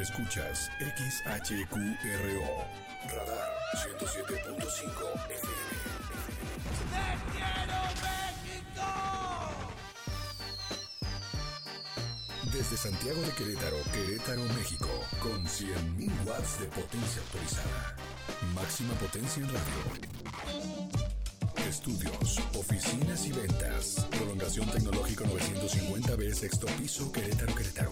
Escuchas XHQRO. Radar 107.5 FM. Desde Santiago de Querétaro, Querétaro, México, con 100.000 watts de potencia autorizada. Máxima potencia en radio. Estudios, oficinas y ventas. Prolongación tecnológico 950B, sexto piso, Querétaro, Querétaro.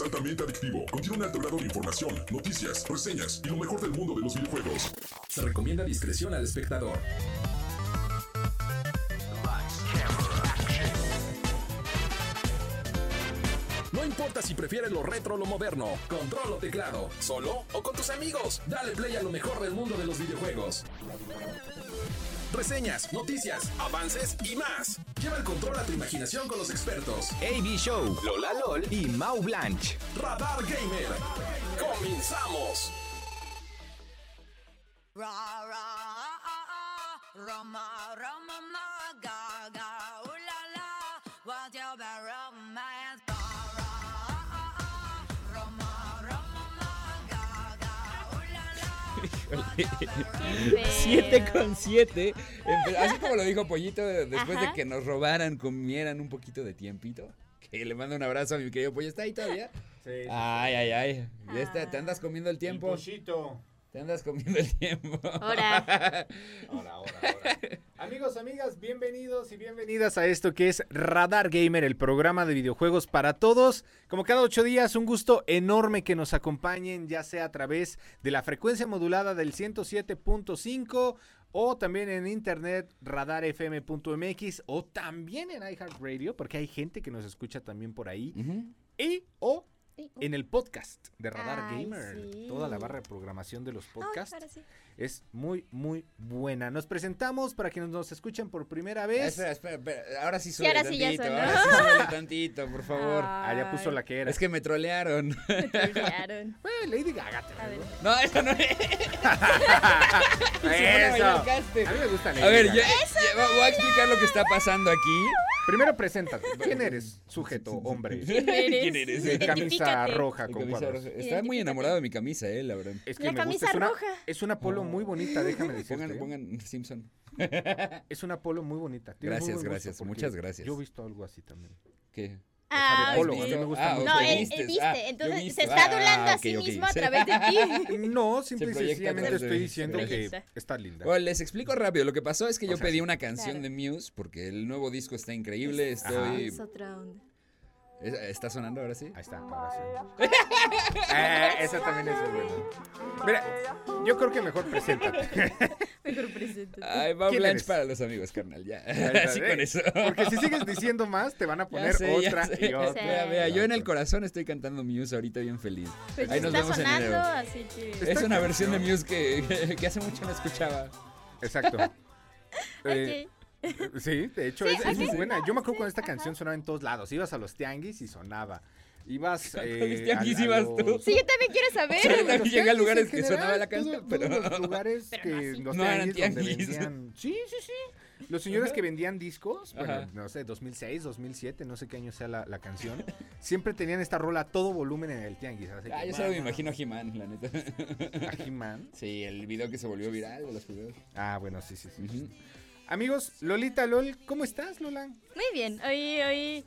Altamente adictivo. Contiene un alto grado de información, noticias, reseñas y lo mejor del mundo de los videojuegos. Se recomienda discreción al espectador. Prefieres lo retro o lo moderno, control o teclado, solo o con tus amigos, dale play a lo mejor del mundo de los videojuegos. Reseñas, noticias, avances y más. Lleva el control a tu imaginación con los expertos. AB Show, Lola LOL y Mau Blanche. Radar Gamer. ¡Comenzamos! Ra ra ah, ah, ah, Rama Rama ma ga ga 7 con 7. Así como lo dijo Pollito de- después Ajá. de que nos robaran, comieran un poquito de tiempito. Que le mando un abrazo a mi querido Pollo. ¿Está ahí todavía? Sí, sí, Ay, ay, ay. Ya está, te andas comiendo el El tiempo. pollito. Te andas comiendo el tiempo. Ahora. Ahora, ahora, ahora. Amigos, amigas, bienvenidos y bienvenidas a esto que es Radar Gamer, el programa de videojuegos para todos. Como cada ocho días, un gusto enorme que nos acompañen, ya sea a través de la frecuencia modulada del 107.5 o también en internet radarfm.mx o también en iHeartRadio, porque hay gente que nos escucha también por ahí. Y o en el podcast de Radar Ay, Gamer. sí. Toda la barra de programación de los Ay, podcasts sí. es muy, muy buena. Nos presentamos para quienes nos escuchen por primera vez. Espera, espera, espera. Ahora sí ahora sí ya tantito. ahora sí súbele tantito, por favor. Ah, ya puso la que era. Es que me trolearon. Me trolearon. Lady Gaga. No, eso no es. Eso. A mí me gusta Lady A ver, yo voy a explicar lo que está pasando aquí. Primero preséntate. ¿Quién eres? Sujeto, hombre. ¿Quién eres? ¿Quién eres? De camisa roja con camisa cuadros. roja. Está muy enamorado de mi camisa, eh, la verdad. Es que La me camisa gusta. Es una, roja. es una polo muy bonita, déjame decirte. Pongan, ¿eh? pongan Simpson. Es una polo muy bonita. Tienes Gracias, gracias, muchas gracias. Yo he visto algo así también. ¿Qué? Ah, de polo, ok. a mí me gusta Ah, mucho. No, él, viste. Ah, Entonces visto. se está Ah, adulando a ok, sí ok. mismo a través de ti. No, simple y sencillamente estoy diciendo que está linda. Bueno, les explico rápido. Lo que pasó es que O yo sea, pedí una canción Claro. de Muse porque el nuevo disco está increíble. Estoy. Es otra onda. ¿Es- ¿Está sonando ahora sí? Ahí está, ahora sí. Eh, esa también es buena. Mira, yo creo que mejor preséntate. Mejor preséntate. Ay, va ¿Quién Blanche eres? para los amigos, carnal. Ya. Así ¿eh? con eso. Porque si sigues diciendo más, te van a poner sé, otra y otra. Vea, vea, yo en el corazón estoy cantando Muse ahorita bien feliz. Pues Ahí nos está vemos en sonando, enero. así que. Es una versión de Muse que, que hace mucho no escuchaba. Exacto. Eh, Ok. sí, de hecho, Sí, es, es muy buena. Yo me acuerdo Sí, cuando esta ajá. canción sonaba en todos lados. Ibas a los tianguis y sonaba. Ibas. ¿A Eh, tianguis a- a ibas los- tú? Sí, yo también quiero saber. yo también llegué a lugares que general, sonaba la todo- canción, todos pero- los lugares Pero que no los No eran tianguis donde vendían. Sí, sí, sí. Los señores que vendían discos, bueno, Ajá. no sé, 2006, 2007, no sé qué año sea la, la canción, siempre tenían esta rola a todo volumen en el tianguis. así Ah, que, yo solo me imagino a He-Man, la neta. A He-Man. Sí, el video que se volvió viral de los videos. Ah, bueno, sí, sí, sí. Ujú. Amigos, Lolita LOL, ¿cómo estás, Lola? Muy bien, hoy, hoy.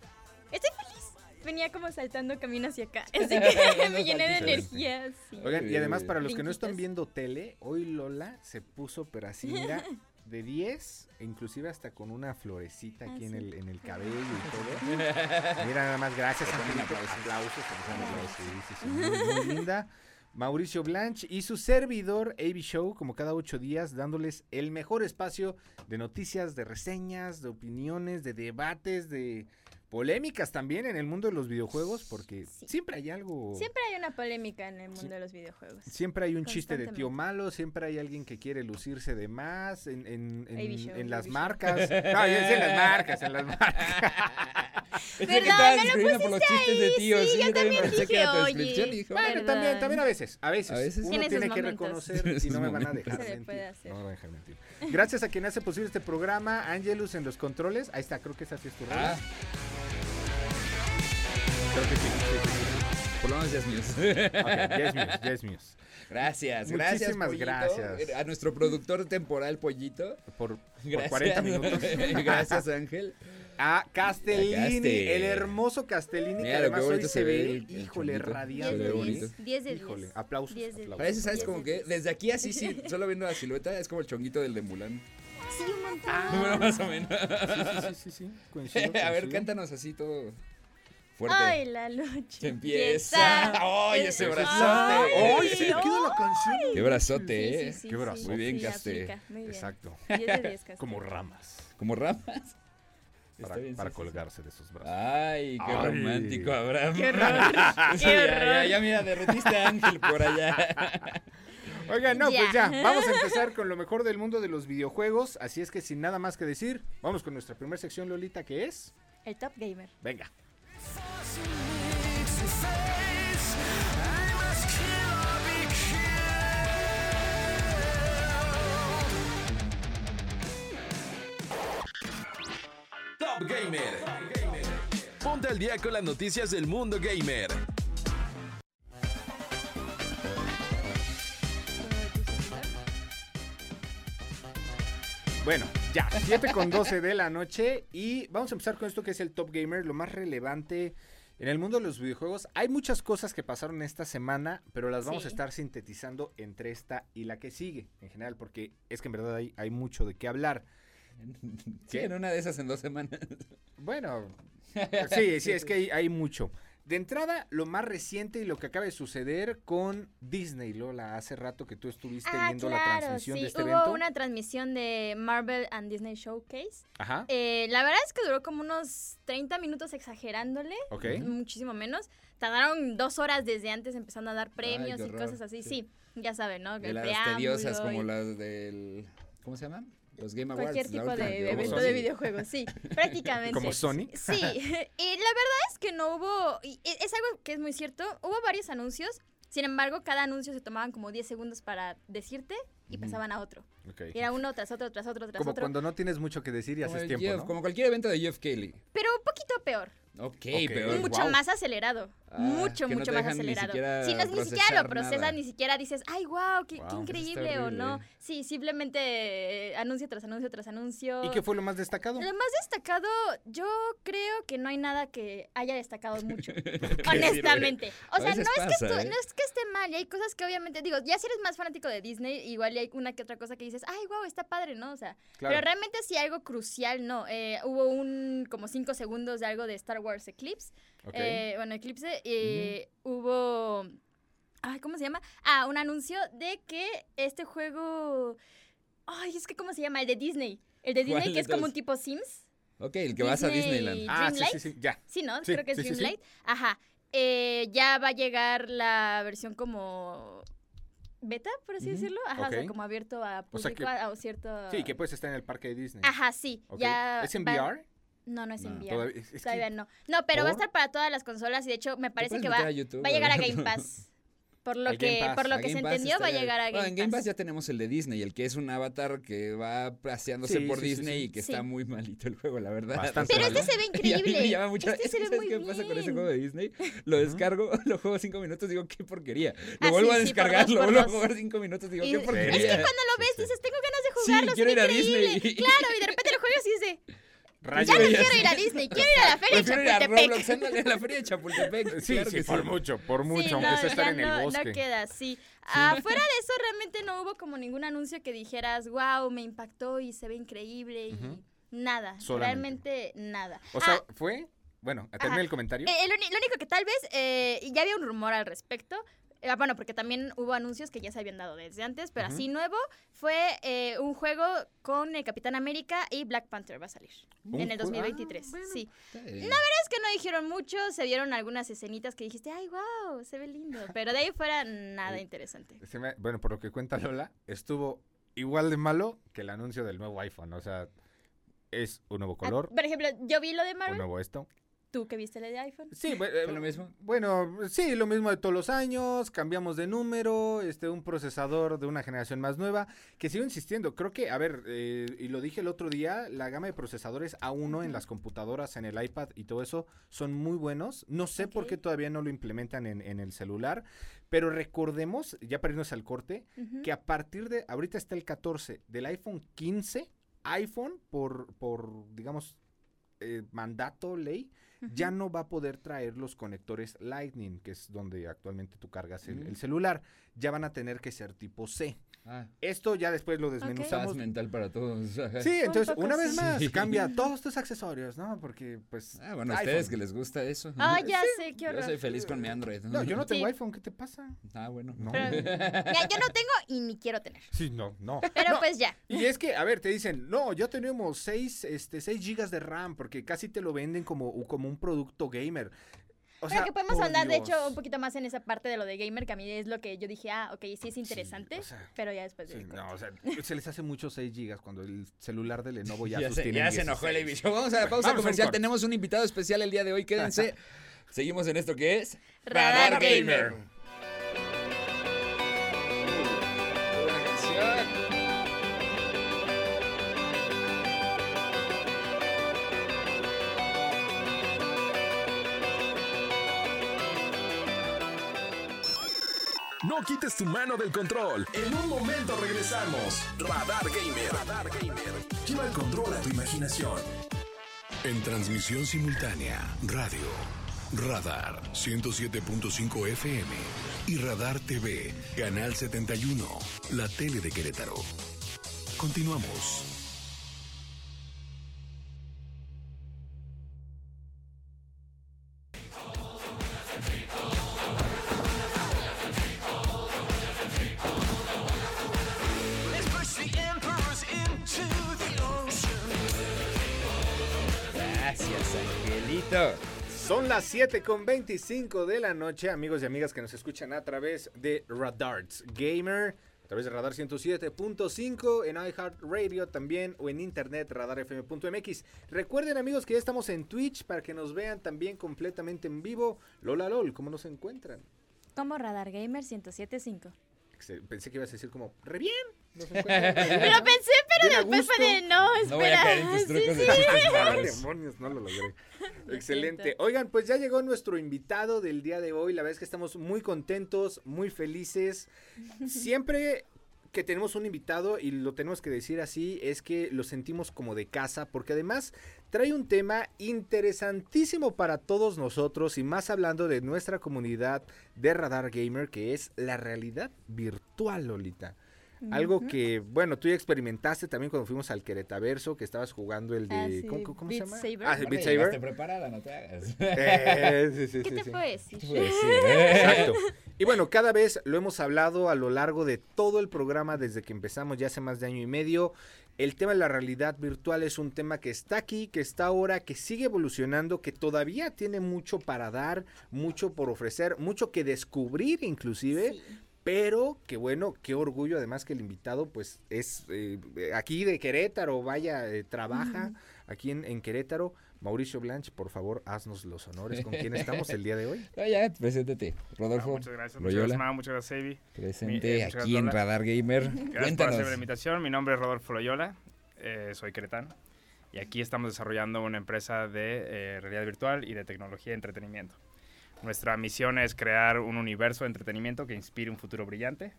Estoy feliz. Venía como saltando camino hacia acá. Así que me llené de energía. Sí. Oigan, y además para los que no están viendo tele, hoy Lola se puso, pero así, mira, de 10, e inclusive hasta con una florecita aquí Ah, en, sí. el, en el cabello y todo. Mira, nada más, gracias, aplausos. Aplausos, aplausos, sí, sí, sí, muy, muy linda. Mauricio Blanch y su servidor AB Show, como cada ocho días, dándoles el mejor espacio de noticias, de reseñas, de opiniones, de debates, de polémicas también en el mundo de los videojuegos, porque Sí. siempre hay algo. Siempre hay una polémica en el mundo de los videojuegos. Siempre hay un chiste de tío malo, siempre hay alguien que quiere lucirse de más en, en, en- show, en las show. marcas. No, yo decía en las marcas, en las marcas. Estabas Me lo escribiendo por los pusiste chistes de ahí, tíos. sí, yo también dije, oye. Bueno, también, Perdón. también a veces, a veces. A veces. Uno Tiene que reconocer y no me van a dejar Se mentir. puede hacer. No me van a dejar mentir. Gracias a quien hace posible este programa, Angelus en los controles. Ahí está, creo que esa sí es tu. Ah, Creo que sí, sí, sí, sí. por lo menos ya es mío. Ok, Yes Muse, Yes Muse. Gracias, gracias. Muchísimas Pollito. gracias. A nuestro productor temporal, Pollito. Por, por Gracias. 40 minutos. gracias, Ángel. A Castellini, A el hermoso Castellini, que Mira lo además que hoy bonito se se ve el- el híjole. 10 radiante. Se de ve bonito. 10. 10 de 10. Híjole, aplausos. 10 de aplausos. Parece, ¿sabes? 10 Como que 10. desde aquí así, sí, solo viendo la silueta, es como el chonguito del de Mulan. Sí, un montón. Bueno, más o menos. Sí, sí, sí, sí, coincido, A ver, coincido. cántanos así todo fuerte. Ay, la lucha. Se empieza. ¡Ay, ese brazote! ¡Ay, sí, queda la canción! ¡Qué brazote, eh! Qué brazo. Muy bien, sí, Caste. aplica, muy bien. Exacto. 10 de 10, Caste. Como ramas. Como ramas. Para, Está bien, para sí, sí, sí. colgarse de sus brazos. Ay, qué Ay. romántico, Abraham. Qué horror. Qué ya, horror. ya, ya, mira, derretiste a Ángel por allá. Oigan, no, Ya. pues ya, vamos a empezar con lo mejor del mundo de los videojuegos. Así es que sin nada más que decir, vamos con nuestra primera sección, Lolita, que es. El Top Gamer. Venga. Top Gamer. Ponte al día con las noticias del mundo gamer. Bueno, ya, 7 con 12 de la noche y vamos a empezar con esto que es el Top Gamer, lo más relevante en el mundo de los videojuegos. Hay muchas cosas que pasaron esta semana, pero las vamos a estar sintetizando entre esta y la que sigue, en general, porque es que en verdad hay, hay mucho de qué hablar. Sí, en una de esas en dos semanas. Bueno, sí, sí, es que hay, hay mucho. De entrada, lo más reciente y lo que acaba de suceder con Disney, Lola, hace rato que tú estuviste Ah, viendo la transmisión sí. de este Hubo evento. una transmisión de Marvel and Disney Showcase. Ajá, Eh, la verdad es que duró como unos 30 minutos exagerándole. ok. Muchísimo menos. Tardaron dos horas desde antes empezando a dar premios y cosas así. sí. Sí, ya saben, ¿no? De El las tediosas como las del... ¿Cómo se llaman? Los Game Awards. Cualquier tipo de evento Sony. de videojuegos, sí, prácticamente. ¿Como Sony? Sí, y la verdad es que no hubo, y e- es algo que es muy cierto, hubo varios anuncios, sin embargo, cada anuncio se tomaban como 10 segundos para decirte y pasaban a otro. era uno tras otro, tras otro, tras Como otro. cuando no tienes mucho que decir y Como, haces tiempo, Jeff- ¿no? como cualquier evento de Jeff Kelly. Pero un poquito peor. Ok, Ok. pero... mucho wow. más acelerado. Ah, mucho, no mucho más acelerado. Sí, no, ni siquiera lo procesas, nada. ni siquiera dices, ay, wow, qué, Wow, está increíble o no. Sí, simplemente eh, anuncio tras anuncio tras anuncio. ¿Y qué fue lo más destacado? Lo más destacado, yo creo que no hay nada que haya destacado mucho. Honestamente. O sea, no es, que ¿eh? no es que esté mal, y hay cosas que obviamente, digo, ya si eres más fanático de Disney, igual y hay una que otra cosa que dices, ay, wow, está padre, ¿no? O sea, Claro. pero realmente sí algo crucial, no. Eh, hubo un, como cinco segundos de algo de Star Wars Eclipse. Eh, bueno, Eclipse, eh, hubo... Ay, ¿cómo se llama? Ah, un anuncio de que este juego... Ay, es que ¿cómo se llama? El de Disney. El de ¿Cuál Disney, que es como un tipo Sims. Ok, el que vas a Disney- Disneyland. ah, sí, sí, sí, ya. Sí, ¿no? Sí, Creo que es sí. Dreamlight. Ajá. Eh, ya va a llegar la versión como beta, por así decirlo. Ajá, o sea, como abierto a O sea público, que- a, a cierto... Sí, que puedes estar en el parque de Disney. Ajá, sí. Ok. Ya ¿Es en va- VR? No, no es en No, VR. Todavía, es- es que- Todavía no. No, pero va a estar para todas las consolas y de hecho me parece que va, a YouTube, va a llegar a. Game Pass. Por lo que, Pass. por lo que se Pass entendió, va a llegar a Bueno, Game en Game Pass Pass. ya tenemos el de Disney, el que es un avatar que va paseándose Sí, por sí, sí, Disney sí. y que Sí. está muy malito el juego, la verdad. Bastante Pero mal, este se ve increíble. llama mucho Este se ve ¿sabes muy qué pasa con ese juego de Disney? Lo descargo, lo juego cinco minutos, digo, qué porquería. Lo Ah, vuelvo sí, a sí, descargar, lo vuelvo a jugar cinco minutos, digo, Y- qué es que porquería. cuando lo ves dices, tengo ganas de Sí, jugarlo, se quiero ir a increíble. Disney. Claro, y de repente lo juegas y dices, Rayos. ya no quiero ir a Disney, quiero ir a la feria de Prefiero ir a Chapultepec. Roblox, ándale, a la feria de Chapultepec. Sí, claro sí, que por mucho, por mucho, Sí, aunque no, sea estar en el no, bosque. no queda así. Afuera de eso realmente no hubo como ningún anuncio que dijeras, wow, me impactó y se ve increíble y nada, Solamente. realmente nada. O sea, Ah, fue... Bueno, termina el comentario. eh, lo único que tal vez, eh, y ya había un rumor al respecto, eh, bueno, porque también hubo anuncios que ya se habían dado desde antes, pero así nuevo fue eh, un juego con el Capitán América y Black Panther va a salir Un en el juego- 2023. Ah, bueno. Sí. Está bien. Es que no dijeron mucho, se vieron algunas escenitas que dijiste, ay, wow, se ve lindo. Pero de ahí fuera nada interesante. Me- bueno, por lo que cuenta Lola, estuvo igual de malo que el anuncio del nuevo iPhone. O sea, es un nuevo Ah, color, por ejemplo, yo vi lo de un Marvel, nuevo esto. Tú que viste lo de iPhone. Sí, bu- ¿Fue eh, lo mismo? Bueno, sí, lo mismo de todos los años, cambiamos de número, este, un procesador de una generación más nueva, que sigo insistiendo, creo que, a ver, eh, y lo dije el otro día, la gama de procesadores A1 en las computadoras, en el iPad y todo eso, son muy buenos, no sé por qué todavía no lo implementan en, en el celular, pero recordemos, ya para irnos al corte, que a partir de, ahorita está el 14, del iPhone 15, iPhone, por, por digamos, eh, mandato, ley, ya no va a poder traer los conectores Lightning, que es donde actualmente tú cargas el, Mm. el celular. Ya van a tener que ser tipo C. Ah, Esto ya después lo desmenuzamos. mental para todos. Sí, entonces una vez sí. más cambia todos tus accesorios, ¿no? Porque pues Ah, bueno, a ustedes que les gusta eso. Ah, ya sé, qué Yo horror. soy feliz con mi Android. No, yo no tengo Sí. iPhone, ¿qué te pasa? Ah, bueno. No. Pero- Ya, yo no tengo y ni quiero tener. Sí, no, no. Pero No, pues ya. Y es que, a ver, te dicen, no, ya tenemos 6 este, seis gigas de RAM, porque casi te lo venden como, como un producto gamer. O Pero que podemos por hablar, de Dios. hecho, un poquito más en esa parte de lo de gamer, que a mí es lo que yo dije, ah, ok, sí es interesante, o sea, pero ya después de... Sí, no, o sea, se les hace mucho 6 gigas cuando el celular de Lenovo ya, Ya, se, sostiene ya se enojó el 16. Ibicho. Vamos a la pausa Vamos un comercial. Tenemos un invitado especial el día de hoy. Quédense. Seguimos en esto que es Radar Gamer. Buena No quites tu mano del control. En un momento regresamos. Radar Gamer. Radar Gamer. Lleva el control a tu imaginación. En transmisión simultánea, radio, Radar 107.5 FM y Radar TV, Canal 71, la tele de Querétaro. Continuamos. Son las 7 con 25 de la noche, amigos y amigas que nos escuchan a través de Radarts Gamer, a través de Radar 107.5, en iHeartRadio también o en internet radarfm.mx. Recuerden, amigos, que ya estamos en Twitch para que nos vean también completamente en vivo. Lola LOL, ¿cómo nos encuentran? Como Radar Gamer 1075. Pensé que ibas a decir como, re bien. nos Pero pensé, pero después fue de, no, espera. No voy a caer en tus Sí, trucos sí. de chistes malos. demonios, no lo logré. Lo Excelente. Oigan, pues ya llegó nuestro invitado del día de hoy. La verdad es que estamos muy contentos, muy felices. Siempre que tenemos un invitado, y lo tenemos que decir así, es que lo sentimos como de casa, porque además trae un tema interesantísimo para todos nosotros, y más hablando de nuestra comunidad de Radar Gamer, que es la realidad virtual, Lolita. Algo que, bueno, tú ya experimentaste también cuando fuimos al Queretaverso, que estabas jugando el de... Ah, sí, ¿Cómo, cómo se Beat llama? Saber. Ah, sí, Beat Saber. preparada, no te hagas. Eh, sí, sí, ¿Qué sí, te sí. puedo decir? Sí, ¿eh? Exacto. Y bueno, cada vez lo hemos hablado a lo largo de todo el programa desde que empezamos ya hace más de año y medio. El tema de la realidad virtual es un tema que está aquí, que está ahora, que sigue evolucionando, que todavía tiene mucho para dar, mucho por ofrecer, mucho que descubrir inclusive. Sí. Pero que bueno, qué orgullo además que el invitado pues es eh, aquí de Querétaro, vaya, eh, trabaja aquí en, en Querétaro. Mauricio Blanche, por favor, haznos los honores. ¿Con quién estamos el día de hoy? No, ya, preséntate. Ah, Rodolfo. muchas gracias, muchas Loyola, gracias, Mau, muchas gracias, Evi. Presente Mi- eh, aquí gracias, en Lola. Radar Gamer. Gracias por Cuéntanos. hacerme la invitación. Mi nombre es Rodolfo Loyola, eh, soy queretano. Y aquí estamos desarrollando una empresa de eh, realidad virtual y de tecnología y entretenimiento. Nuestra misión es crear un universo de entretenimiento que inspire un futuro brillante.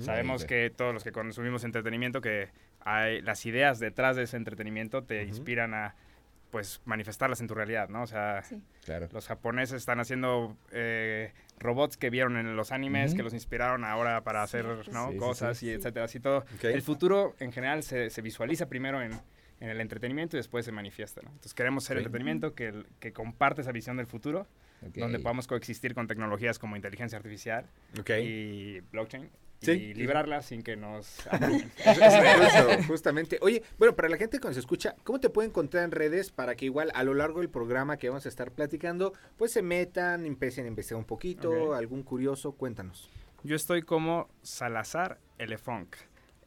Sabemos que todos los que consumimos entretenimiento, que hay las ideas detrás de ese entretenimiento te inspiran a pues manifestarlas en tu realidad, ¿no? O sea, Sí. Claro. los japoneses están haciendo eh, robots que vieron en los animes, que los inspiraron ahora para hacer ¿no? sí, cosas sí. y etcétera. Así todo. El futuro en general se, se visualiza primero en, en el entretenimiento y después se manifiesta. ¿no? Entonces queremos ser entretenimiento que, que comparte esa visión del futuro Donde podamos coexistir con tecnologías como inteligencia artificial Ok. y blockchain Sí. y liberarlas sin que nos justamente. Oye, bueno, para la gente que nos escucha, ¿cómo te pueden encontrar en redes para que igual a lo largo del programa que vamos a estar platicando, pues se metan, empiecen a investigar un poquito, algún curioso, cuéntanos. Yo estoy como Salazar Elefunk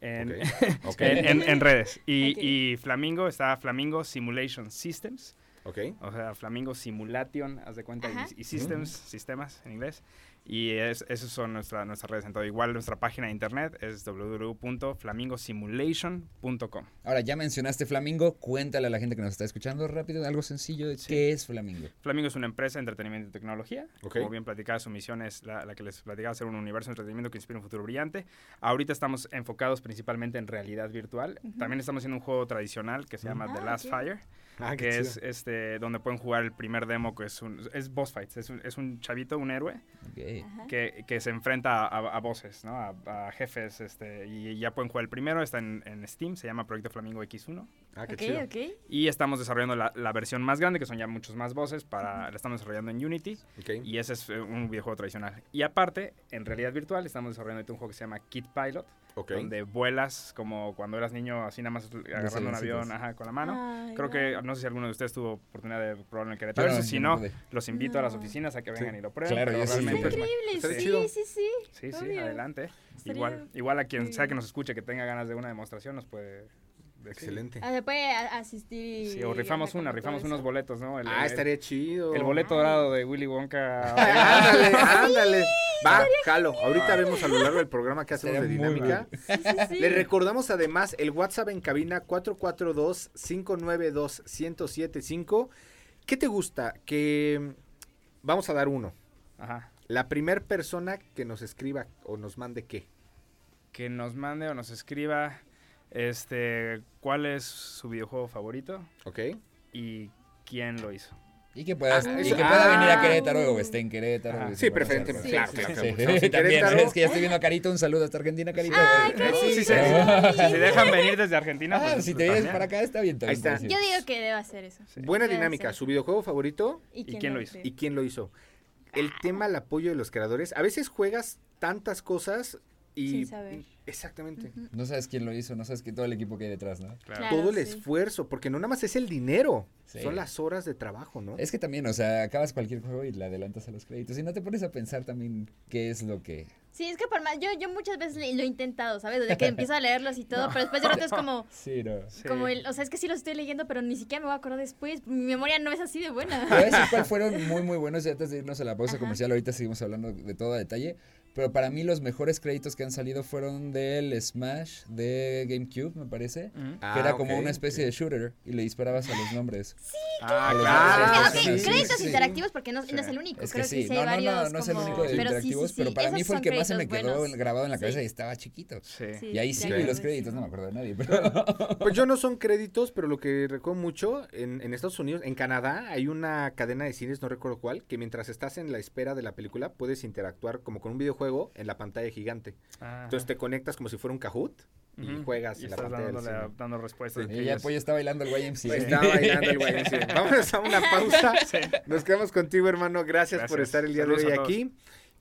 en, Ok. en, en- en redes. Y Flamingo está Flamingo Simulation Systems. Ok. O sea, Flamingo Simulation, haz de cuenta, Ajá. y, y Systems, sistemas en inglés. Y es, esas son nuestra, nuestras redes. Entonces, igual nuestra página de internet es www.flamingosimulation.com. Ahora, ya mencionaste Flamingo, cuéntale a la gente que nos está escuchando rápido algo sencillo de qué es Flamingo. Flamingo es una empresa de entretenimiento y tecnología. Ok. Como bien platicaba, su misión es la, la que les platicaba, ser un universo de entretenimiento que inspire un futuro brillante. Ahorita estamos enfocados principalmente en realidad virtual. También estamos haciendo un juego tradicional que se llama Ah, The Last ok. Fire, Ah, que chido. es este, donde pueden jugar el primer demo, que es, un, es boss fights. Es un, es un chavito, un héroe, que, que se enfrenta a, a bosses, ¿no? a, a jefes, este, y ya pueden jugar el primero, está en, en Steam, se llama Proyecto Flamingo X1. Ah, qué Ok, chido. ok. Y estamos desarrollando la, la versión más grande, que son ya muchos más voces, para, la estamos desarrollando en Unity. Ok. Y ese es eh, un videojuego tradicional. Y aparte, en realidad virtual, estamos desarrollando un juego que se llama Kid Pilot, donde vuelas como cuando eras niño, así nada más agarrando un avión ajá, con la mano. Ay, Creo que, no sé si alguno de ustedes tuvo oportunidad de probarlo en el Querétaro. No, Eso, si no no, los invito a las No. oficinas a que vengan Sí. y lo prueben. Claro, pero realmente es ma- Increíble, Estaría sí, sí, sí. Sí, sí, adelante. Estaría Igual, igual a quien sea que nos escuche que tenga ganas de una demostración nos puede. Excelente. Ah, se puede asistir. y- Sí, o rifamos una, rifamos unos boletos, ¿no? El, Ah, el- estaría chido. el boleto dorado de Willy Wonka. ándale, ándale. Va, jalo. Ahorita vemos a lo largo del programa que hacemos de dinámica. Sí, sí, sí. Les recordamos además el WhatsApp en cabina 442-592-1075. ¿Qué te gusta? Que mm, vamos a dar uno. Ajá. La primer persona que nos escriba o nos mande qué. Que nos mande o nos escriba este cuál es su videojuego favorito ¿Ok? y quién lo hizo. Y que, puedas, Ah, y que pueda venir a ah. Querétaro o esté en Querétaro. Y Sí, pueda preferentemente. Sí, Claro, sí, claro, sí. también, Querétaro. es que ya estoy viendo a Carito, un saludo hasta Argentina, Carito. Ay, sí, sí, Si, se- sí. si dejan venir desde Argentina, Ah, pues, si te vienes para acá está bien. Ahí también está. puedes ir. Yo digo que debe hacer eso. Sí. Buena Debe dinámica. ser. Su videojuego favorito ¿Y quién lo hizo? y quién lo hizo. El tema, el apoyo de los creadores. A veces juegas tantas cosas y... Sin saber. Exactamente. No sabes quién lo hizo, no sabes que todo el equipo que hay detrás, ¿no? Claro. Claro. Todo el sí. esfuerzo, porque no nada más es el dinero, Sí. son las horas de trabajo, ¿no? Es que también, o sea, acabas cualquier juego y le adelantas a los créditos y no te pones a pensar también qué es lo que... Sí, es que por más, yo, yo muchas veces le- lo he intentado, ¿sabes? Desde que empiezo a leerlos y todo, pero después de rato es como, Sí, no. Sí. como el, o sea, es que sí los estoy leyendo, pero ni siquiera me voy a acordar después, mi memoria no es así de buena. Te voy a decir cuál fueron muy, muy buenos y antes de irnos a la pausa Ajá. comercial, ahorita seguimos hablando de todo a detalle. Pero para mí los mejores créditos que han salido fueron del Smash de GameCube, me parece. Ah, que era como ok, una especie ok. de shooter y le disparabas a los nombres. Ah, A los claro. Ah, ok, de sí, créditos Sí, sí. interactivos porque no, no Sí. es el único, Es que creo sí, que sí no, hay no, no, no es el único de pero sí, sí, interactivos, sí, pero para mí esos fue el que más se me quedó buenos. grabado en la cabeza Sí. y estaba chiquito. Sí. Sí, Y ahí sí vi los sí. créditos, no me acuerdo de nadie, pero... Pues yo no son créditos, pero lo que recuerdo mucho, en, en Estados Unidos, en Canadá, hay una cadena de cines, no recuerdo cuál, que mientras estás en la espera de la película, puedes interactuar como con un videojuego en la pantalla gigante. Ajá. Entonces te conectas como si fuera un Kahoot y Ujú. juegas Y en la estás pantalla dándole dando respuestas. Y de ya ellos. pues está bailando el YMCA. Pues está bailando el sí. Vamos a una pausa. Nos quedamos contigo, hermano. Gracias, por Gracias. estar el día Saludos de hoy aquí.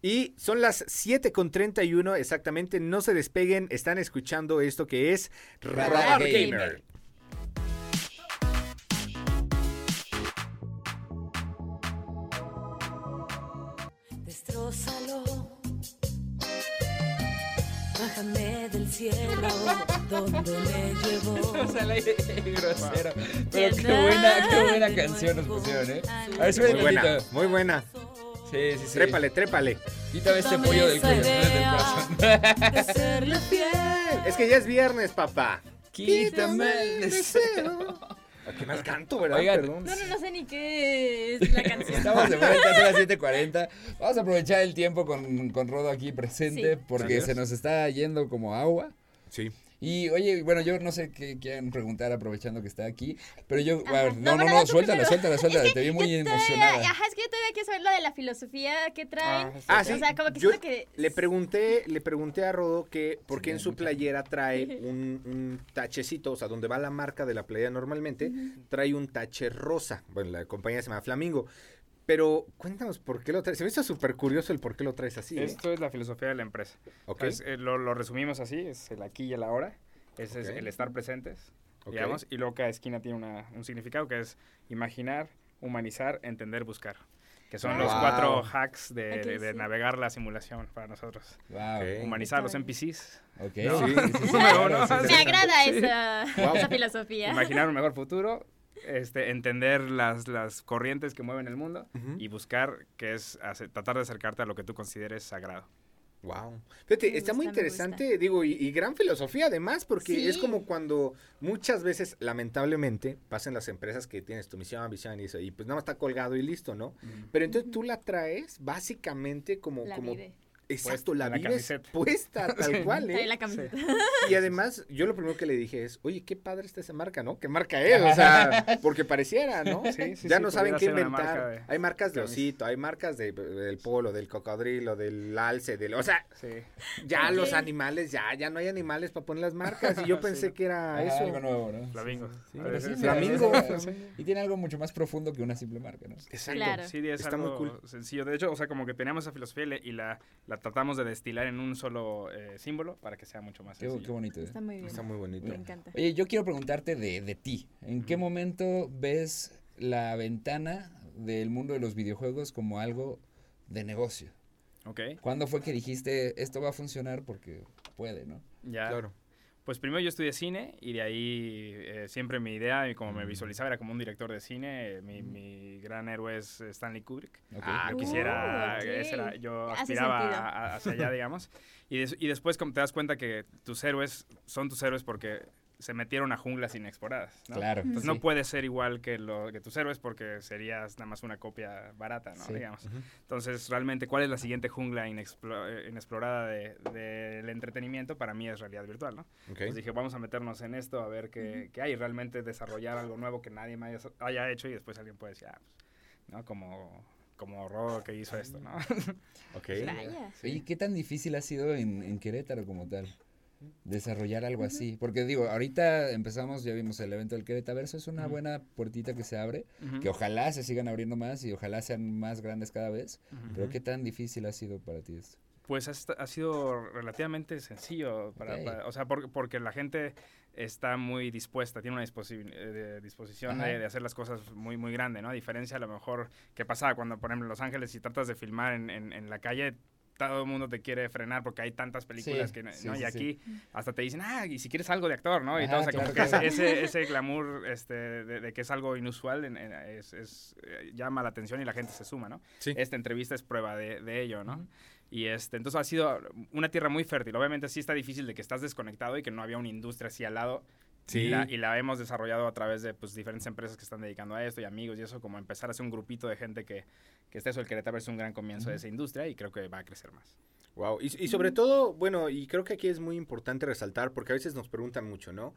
Y son las 7 con 31 exactamente. No se despeguen. Están escuchando esto que es Radar, Radar Gamer. Gamer. Bájame del cielo donde me llevó. grosero. Pero qué buena, qué buena canción nos pusieron, ¿eh? A ver, Muy buena, muy buena. Sí, sí, sí. Trépale, trépale. Quítame este pollo del cuello, del corazón. De serle fiel. Es que ya es viernes, papá. Quítame el deseo. ¿A qué más canto, verdad? Oigan, Perdón. No, no, no sé ni qué es la canción. Estamos de vuelta, son las 7.40. Vamos a aprovechar el tiempo con, con Rodo aquí presente Sí. porque Gracias. se nos está yendo como agua. Sí. Y oye, bueno, yo no sé qué quieran preguntar aprovechando que está aquí, pero yo, a ver, no, no, no, suéltala, suéltala, suéltala, te vi muy emocionada. Ajá, es que yo todavía quiero saber lo de la filosofía que traen. Ah, sí. Ah, sí. O sea, como que Yo que... le pregunté, le pregunté a Rodo que por qué Sí, en su playera trae un, un tachecito, o sea, donde va la marca de la playera normalmente, trae un tache rosa. Bueno, la compañía se llama Flamingo. Pero cuéntanos por qué lo traes. Se me hizo súper curioso el por qué lo traes así. ¿eh? Esto es la filosofía de la empresa. Ok. Entonces, eh, lo, lo resumimos así, es el aquí y el ahora. Ese Ok. es el estar presentes, Ok. digamos. Y luego cada esquina tiene una- un significado que es imaginar, humanizar, entender, buscar. Que son los Wow. cuatro hacks de, de- de sí. navegar la simulación para nosotros. Wow. Humanizar los. NPCs, Ok. No. Sí, sí, sí, Número claro, uno. sí, sí, Me sí. agrada esa, Wow. esa filosofía. imaginar un mejor futuro, este, entender las, las corrientes que mueven el mundo y buscar, que es hacer- tratar de acercarte a lo que tú consideres sagrado. Wow. Fíjate, Me está gusta, muy interesante, digo, y, y gran filosofía además, porque es como cuando muchas veces, lamentablemente, pasan las empresas que tienes tu misión, visión y eso, y pues nada más está colgado y listo, ¿no? Pero entonces tú la traes básicamente como... La como vive. Exacto, Puesta la la vives camiseta. puesta tal cual, ¿eh? la camiseta. Y además, yo lo primero que le dije es, oye, qué padre está esa marca, ¿no? ¿Qué marca es? O sea, porque pareciera, ¿no? Sí, sí, ya sí, no saben qué inventar. marca de hay marcas de osito, hay marcas de, del polo, del cocodrilo, del alce, del... O sea, Sí. ya los animales, ya, ya no hay animales para poner las marcas. Y yo pensé Sí. que era eso. algo nuevo, ¿no? Flamingo. Flamingo. Y tiene algo mucho más profundo que una simple marca, ¿no? Exacto. Claro. Sí, es Está muy cool. sencillo. De hecho, o sea, como que teníamos esa filosofía y, y la, la tratamos de destilar en un solo eh, símbolo para que sea mucho más Qué, sencillo. qué bonito. ¿eh? Está muy bien. Está muy bonito. Me encanta. Oye, yo quiero preguntarte de, de ti. ¿En qué momento ves la ventana del mundo de los videojuegos como algo de negocio? Ok, ¿Cuándo fue que dijiste esto va a funcionar porque puede, ¿no? ya. Claro. Pues primero yo estudié cine y de ahí eh, siempre mi idea y como me visualizaba era como un director de cine. Mi, mi gran héroe es Stanley Kubrick. Ok. Ah, yo Uh, quisiera, ok. ese era- yo aspiraba a- hacia allá, digamos. Y, des- y después como te das cuenta que tus héroes son tus héroes porque se metieron a junglas inexploradas, ¿no? Claro. Entonces sí. no puedes ser igual que, lo, que tus héroes porque serías nada más una copia barata, ¿no? Sí. Digamos. Entonces, realmente, ¿cuál es la siguiente jungla inexplo- eh, inexplorada de- del entretenimiento? Para mí es realidad virtual, ¿no? Ok. Entonces dije, vamos a meternos en esto, a ver qué, qué hay, realmente desarrollar algo nuevo que nadie más haya, haya hecho y después alguien puede decir, ah, pues, ¿no? Como, como Rodo que hizo esto, ¿no? Ok. Vaya. Oye, ¿qué tan difícil ha sido en, en Querétaro como tal? Desarrollar algo así. Porque digo, ahorita empezamos, ya vimos el evento del Querétaverso, es una buena puertita que se abre, que ojalá se sigan abriendo más y ojalá sean más grandes cada vez. Pero ¿qué tan difícil ha sido para ti esto? Pues ha, ha sido relativamente sencillo, para, Ok. para- o sea, por- porque la gente está muy dispuesta, tiene una disposi- eh, de- disposición de, de hacer las cosas muy, muy grande, ¿no? A diferencia a lo mejor que pasaba cuando, por ejemplo, en Los Ángeles, si tratas de filmar en, en- en la calle, todo el mundo te quiere frenar porque hay tantas películas Sí, que, no- sí, y sí. aquí hasta te dicen, ah, y si quieres algo de actor, ¿no? Y Ajá, todo, o sea, como claro, que claro. ese, ese, glamour este, de, de que es algo inusual en- en- es, es, eh, llama la atención y la gente se suma, ¿no? Sí. Esta entrevista es prueba de, de ello, ¿no? Y este, entonces ha sido una tierra muy fértil. Obviamente sí está difícil de que estás desconectado y que no había una industria así al lado. Sí. Y la, y la hemos desarrollado a través de pues, diferentes empresas que están dedicando a esto y amigos y eso, como empezar a hacer un grupito de gente que, que está eso. El Querétaro es un gran comienzo de esa industria y creo que va a crecer más. Wow. Y, y sobre todo, bueno, y creo que aquí es muy importante resaltar, porque a veces nos preguntan mucho, ¿no?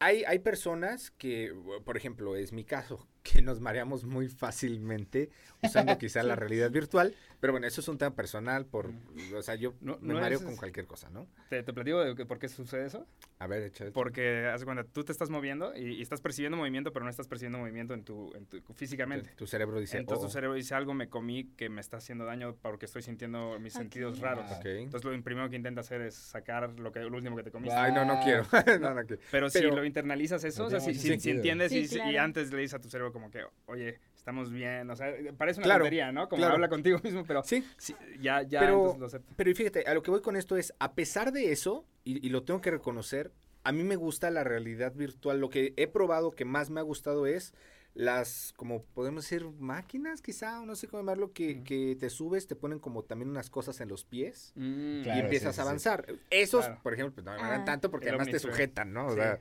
Hay, hay personas que, por ejemplo, es mi caso, que nos mareamos muy fácilmente usando quizá la realidad virtual, pero bueno, eso es un tema personal, por, o sea, yo No- me no mareo es- con cualquier cosa, ¿no? ¿Te, te platico de que- por qué sucede eso? A ver, échale. Porque, haz cuenta, tú te estás moviendo y, y estás percibiendo movimiento, pero no estás percibiendo movimiento en tu, en tu- físicamente. Tu, tu cerebro dice, Entonces "Oh, tu cerebro dice algo me comí que me está haciendo daño porque estoy sintiendo mis sentidos raros. ok". Entonces lo primero que intenta hacer es sacar lo que lo último que te comiste. Ay, no, no quiero. no, no quiero. Pero, si pero- lo internalizas eso, o sea, si, entiendes Sí, y, y antes le dices a tu cerebro como que, oye, estamos bien, o sea, parece una Claro, tontería, ¿no? Como claro. habla contigo mismo, pero Sí, sí, ya, ya, Pero- lo acepta. Pero y fíjate, a lo que voy con esto es, a pesar de eso, y, y lo tengo que reconocer, a mí me gusta la realidad virtual. Lo que he probado que más me ha gustado es las, como podemos decir, máquinas quizá, o no sé cómo llamarlo, que, que te subes, te ponen como también unas cosas en los pies Mm, y Claro, empiezas sí, a sí. avanzar. Esos, Claro. por ejemplo, pues, no me hagan Ah. tanto porque además te sujetan, ¿no? O Sí. sea,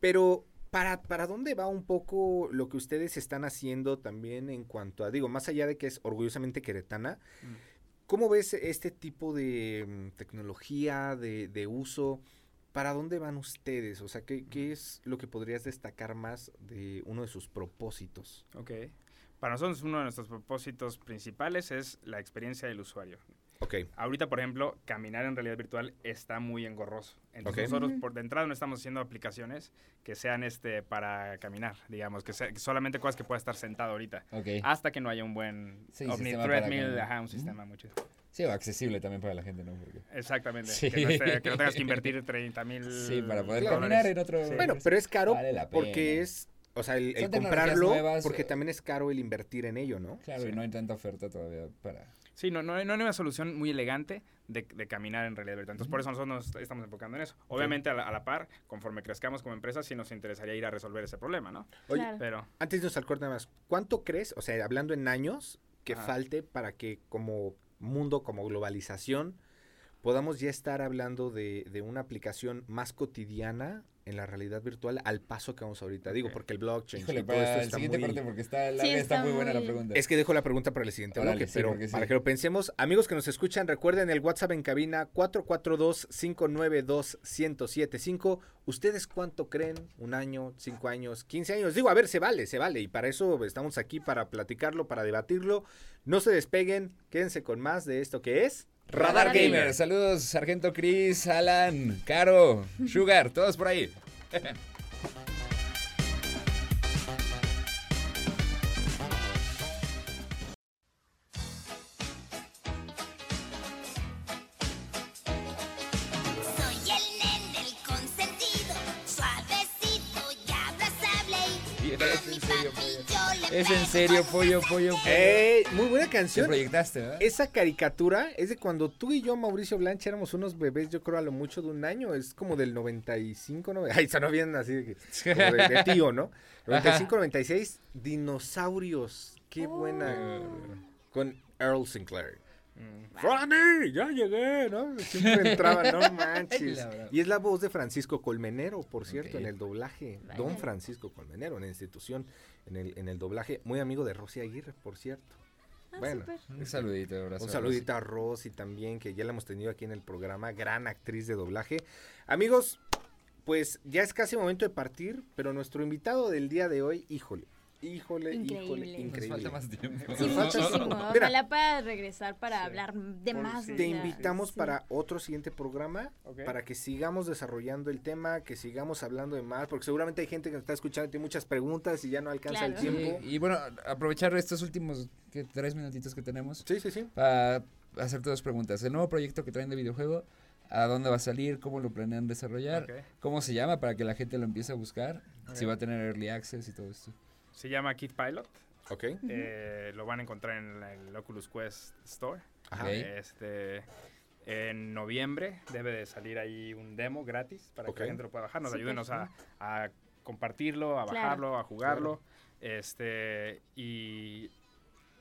pero... ¿Para, ¿Para dónde va un poco lo que ustedes están haciendo también en cuanto a, digo, más allá de que es orgullosamente queretana, Mm. ¿Cómo ves este tipo de mm, tecnología, de, de uso? ¿Para dónde van ustedes? O sea, ¿qué, ¿qué es lo que podrías destacar más de uno de sus propósitos? Ok. Para nosotros uno de nuestros propósitos principales es la experiencia del usuario. Ok. Ahorita, por ejemplo, caminar en realidad virtual está muy engorroso. Entonces nosotros por de entrada no estamos haciendo aplicaciones que sean este para caminar, digamos, que, sea- que solamente cosas que pueda estar sentado ahorita. Ok. Hasta que no haya un buen Sí, Omni caminar. ajá, un sistema mucho. Sí, o accesible también para la gente, ¿no? Porque- Exactamente. Sí. Que, no esté- que no tengas que invertir 30 mil Sí, para poder Claro. caminar en otro... Bueno, pero es caro Vale la porque es, o sea, el, comprarlo, nuevas, porque eh. también es caro el invertir en ello, ¿no? Claro, Sí. y no hay tanta oferta todavía para... Sí, no, no, hay- no hay una solución muy elegante de, de caminar en realidad virtual. Entonces, por eso nosotros nos estamos enfocando en eso. Obviamente, a la, a la par, conforme crezcamos como empresa, sí nos interesaría ir a resolver ese problema, ¿no? Oye, Claro. Pero Antes de irnos al corte nada más, ¿cuánto crees, o sea, hablando en años, que Ajá. falte para que como mundo, como globalización, podamos ya estar hablando de, de una aplicación más cotidiana en la realidad virtual al paso que vamos ahorita? Digo, porque el blockchain Híjole, y todo esto para el está siguiente muy... parte porque está, Sí, está, está muy buena la pregunta. Es que dejo la pregunta para el siguiente Órale, bloque, sí, pero sí. para que lo pensemos, amigos que nos escuchan, recuerden el WhatsApp en cabina 442-592-1075. ¿Ustedes cuánto creen? ¿Un año, cinco años, 15 años? Digo, a ver, se vale, se vale. Y para eso estamos aquí, para platicarlo, para debatirlo. No se despeguen, quédense con más de esto que es Radar. Gamer. Saludos, Sargento Chris, Alan, Caro, Sugar, todos por ahí. serio, pollo, pollo, pollo. ¡Ey! Muy buena Te canción. proyectaste, ¿verdad? Esa caricatura es de cuando tú y yo, Mauricio Blanche, éramos unos bebés, yo creo a lo mucho de un año. Es como del 95, ¿no? Ay, sonó bien así de, como de, de tío, ¿no? 95, 96, dinosaurios. Qué buena. Con Earl Sinclair. Mm, ¡Franny! ¡Ya llegué! ¿no? Siempre entraba, no manches. Y es la voz de Francisco Colmenero, por cierto, en el doblaje. Vaya. Don Francisco Colmenero, en la institución, en el, en el doblaje. Muy amigo de Rosy Aguirre, por cierto. Ah, bueno. Un saludito, abrazo. un saludito a Rosy también, que ya la hemos tenido aquí en el programa, gran actriz de doblaje. Amigos, pues ya es casi momento de partir, pero nuestro invitado del día de hoy, híjole, híjole, híjole, Increíble. Nos increíble. falta más tiempo. Sí, muchísimo. Mira. Ojalá para regresar para hablar de Por- más. sí. Te invitamos sí. para otro siguiente programa, para que sigamos desarrollando el tema, que sigamos hablando de más, porque seguramente hay gente que nos está escuchando y tiene muchas preguntas y ya no alcanza el tiempo. Y, y bueno, aprovechar estos últimos ¿qué, tres minutitos que tenemos Sí, sí, sí. para hacerte dos preguntas. El nuevo proyecto que traen de videojuego, ¿a dónde va a salir? ¿Cómo lo planean desarrollar? ¿Cómo se llama para que la gente lo empiece a buscar? Si va a tener early access y todo esto. Se llama Kid Pilot. Ok. eh, lo van a encontrar en el Oculus Quest Store. Ajá. Este, en noviembre debe de salir ahí un demo gratis para que la gente lo pueda bajar. Nos ayúdenos a, bien. a compartirlo, a Claro. bajarlo, a jugarlo. Este, y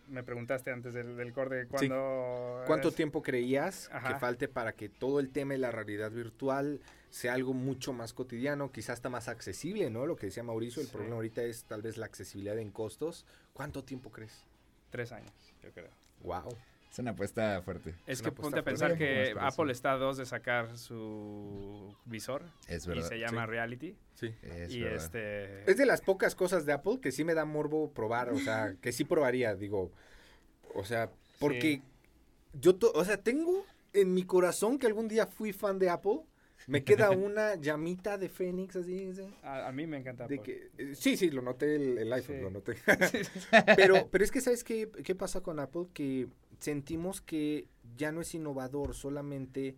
me preguntaste antes del, del corte cuándo... ¿Cuánto es- tiempo creías que falte para que todo el tema de la realidad virtual sea algo mucho más cotidiano, quizás hasta más accesible, ¿no? Lo que decía Mauricio, el Sí. problema ahorita es tal vez la accesibilidad en costos. ¿Cuánto tiempo crees? Tres años, yo creo. Wow. Es una apuesta fuerte. Es una que apuesta ponte a pensar que. Apple está a dos de sacar su visor Es y verdad. se llama Sí. Reality. Sí. Es y verdad. este... Es de las pocas cosas de Apple que sí me da morbo probar, o sea, que sí probaría, digo, o sea, porque yo, to- o sea, tengo en mi corazón que algún día fui fan de Apple, me queda una llamita de Fénix así, así, A, a mí me encanta de que, eh, sí, sí, lo noté el, el iPhone, Sí. lo noté. pero, pero es que, ¿sabes qué, qué pasa con Apple? Que sentimos que ya no es innovador, solamente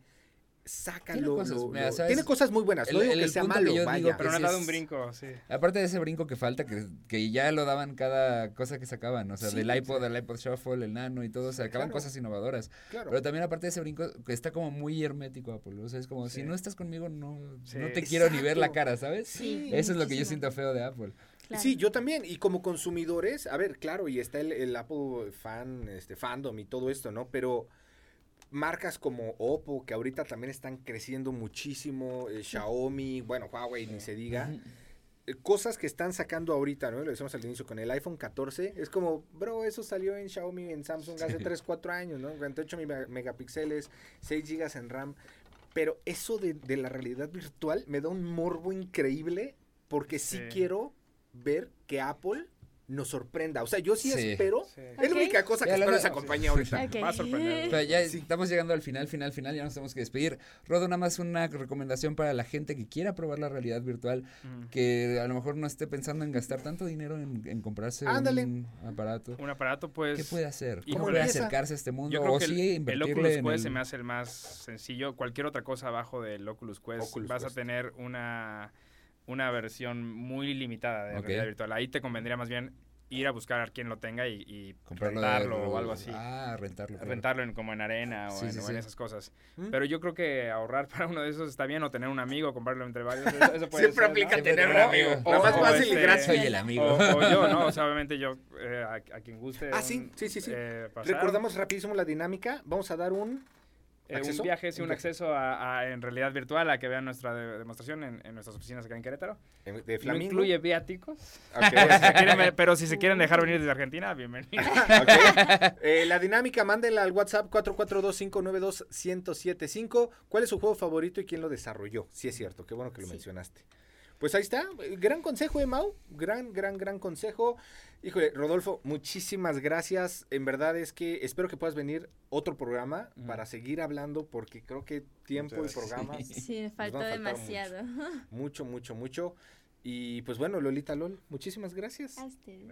saca Tiene cosas, lo- mira, lo- ¿sabes? Tiene cosas muy buenas, no El- digo el que sea punto que malo, yo digo vaya. Pero no han dado un brinco, sí. Aparte de ese brinco que falta, que, que ya lo daban cada cosa que sacaban, o sea, Sí, del iPod, del iPod Shuffle, el Nano y todo, se acaban claro. cosas innovadoras. Claro. Pero también aparte de ese brinco, que está como muy hermético Apple, o sea, es como, Sí. si no estás conmigo, no, Sí. no te quiero ni ver la cara, ¿sabes? Sí, Eso es lo que yo siento feo de Apple. Claro. Sí, yo también. Y como consumidores, a ver, claro, y está el, el Apple fan, este, fandom y todo esto, ¿no? Pero marcas como Oppo, que ahorita también están creciendo muchísimo, eh, Xiaomi, bueno, Huawei, ni se diga. eh, Cosas que están sacando ahorita, ¿no? Lo decíamos al inicio con el iPhone 14. Es como, bro, eso salió en Xiaomi, en Samsung hace 3, 4 años, ¿no? 48 mega- megapíxeles, 6 gigas en RAM. Pero eso de, de la realidad virtual me da un morbo increíble porque sí, Sí. quiero ver que Apple nos sorprenda. O sea, yo sí, Sí. espero. Sí. Es la única cosa que Ya, espero de esa compañía ahorita. Va a sorprender. Ya estamos llegando al final, final, final, ya nos tenemos que despedir. Rodo, nada más una recomendación para la gente que quiera probar la realidad virtual, Ujú. que a lo mejor no esté pensando en gastar tanto dinero en, en comprarse Ándale. un aparato. Un aparato, pues... ¿Qué puede hacer? ¿y ¿Cómo puede empieza? acercarse a este mundo? Yo creo o que sí el, Oculus en Quest el- se me hace el más sencillo. Cualquier otra cosa abajo del Oculus Quest Oculus vas Quest. a tener una, una versión muy limitada de Ok. realidad virtual. Ahí te convendría más bien ir a buscar a quien lo tenga y, y comprarlo de- rentarlo o algo así. Ah, rentarlo. claro. rentarlo en, como en arena o, Sí, en, sí, o en sí. esas cosas. ¿Mm? Pero yo creo que ahorrar para uno de esos está bien o tener un amigo, comprarlo entre varios. Eso, eso puede Siempre ser, aplica ¿no? tener un amigo. o- La más o fácil y este- gratis. Soy el amigo. O, o yo, ¿no? O sea, obviamente yo, eh, a, a quien guste. Ah, sí, un, sí, sí, sí. eh. Recordamos rapidísimo la dinámica. Vamos a dar un... Eh, un viaje, sí, Un acceso a, a- en realidad virtual a que vean nuestra de- demostración en, en nuestras oficinas acá en Querétaro. de No incluye viaticos. Ok. Pero si, se quieren ver- pero si se quieren dejar venir desde Argentina, bienvenidos. Eh, la dinámica, mándenla al WhatsApp 442-592-1075. ¿Cuál es su juego favorito y quién lo desarrolló? Sí, es cierto, qué bueno que lo Sí. mencionaste. Pues ahí está, gran consejo, ¿eh, Mau? Gran, gran, gran consejo. Híjole, Rodolfo, muchísimas gracias. En verdad es que espero que puedas venir otro programa Ujú. para seguir hablando porque creo que tiempo y gracias. programas Sí, faltó demasiado. mucho, mucho, mucho. Y pues bueno, Lolita LOL, muchísimas gracias. A ustedes.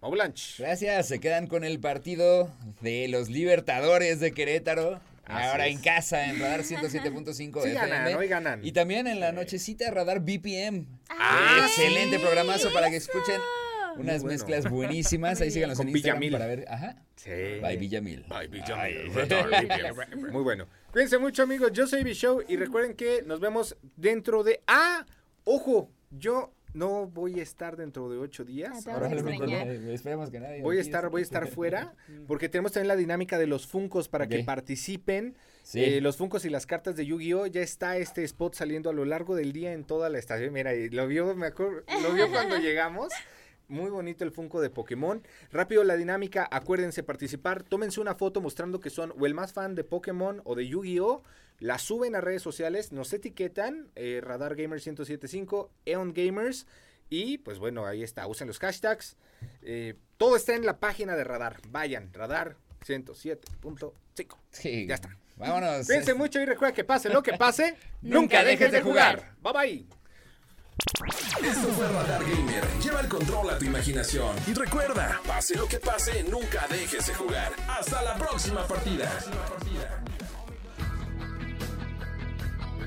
Mau Blanch. Gracias, se quedan con el partido de los Libertadores de Querétaro. Así ahora es. en casa, en Radar 107.5 Sí FM. ganan, hoy ganan. Y también en la nochecita Radar BPM. Ah, Excelente sí. programazo para que escuchen unas bueno. mezclas buenísimas. Ahí síganos Con en Instagram Villamil. para ver. Ajá. Sí. By Villamil. By Villamil. Ay. Radar BPM. Muy bueno. Cuídense mucho, amigos. Yo soy Show y recuerden que nos vemos dentro de. ¡Ah! ¡Ojo! Yo no voy a estar dentro de ocho días. Ahora. Eh, Esperemos que nadie. Voy a estar, voy a estar fuera porque tenemos también la dinámica de los Funcos para que participen. Sí. Eh, los Funcos y las cartas de Yu-Gi-Oh! Ya está este spot saliendo a lo largo del día en toda la estación. Mira, y lo vio, me acuerdo, lo vio cuando llegamos. Muy bonito el Funko de Pokémon. Rápido la dinámica, acuérdense participar. Tómense una foto mostrando que son o el más fan de Pokémon o de Yu-Gi-Oh! La suben a redes sociales, nos etiquetan, eh, Radar Gamer 1075, Eon Gamers. Y pues bueno, ahí está, usen los hashtags. Eh, todo está en la página de Radar. Vayan, Radar 107.5. Sí. Ya está. Vámonos. Cuídense mucho y recuerda que pase lo que pase, Nunca dejes de jugar. Bye bye. Esto fue Radar Gamer. Lleva el control a tu imaginación. Y recuerda, pase lo que pase, nunca dejes de jugar. Hasta la próxima partida.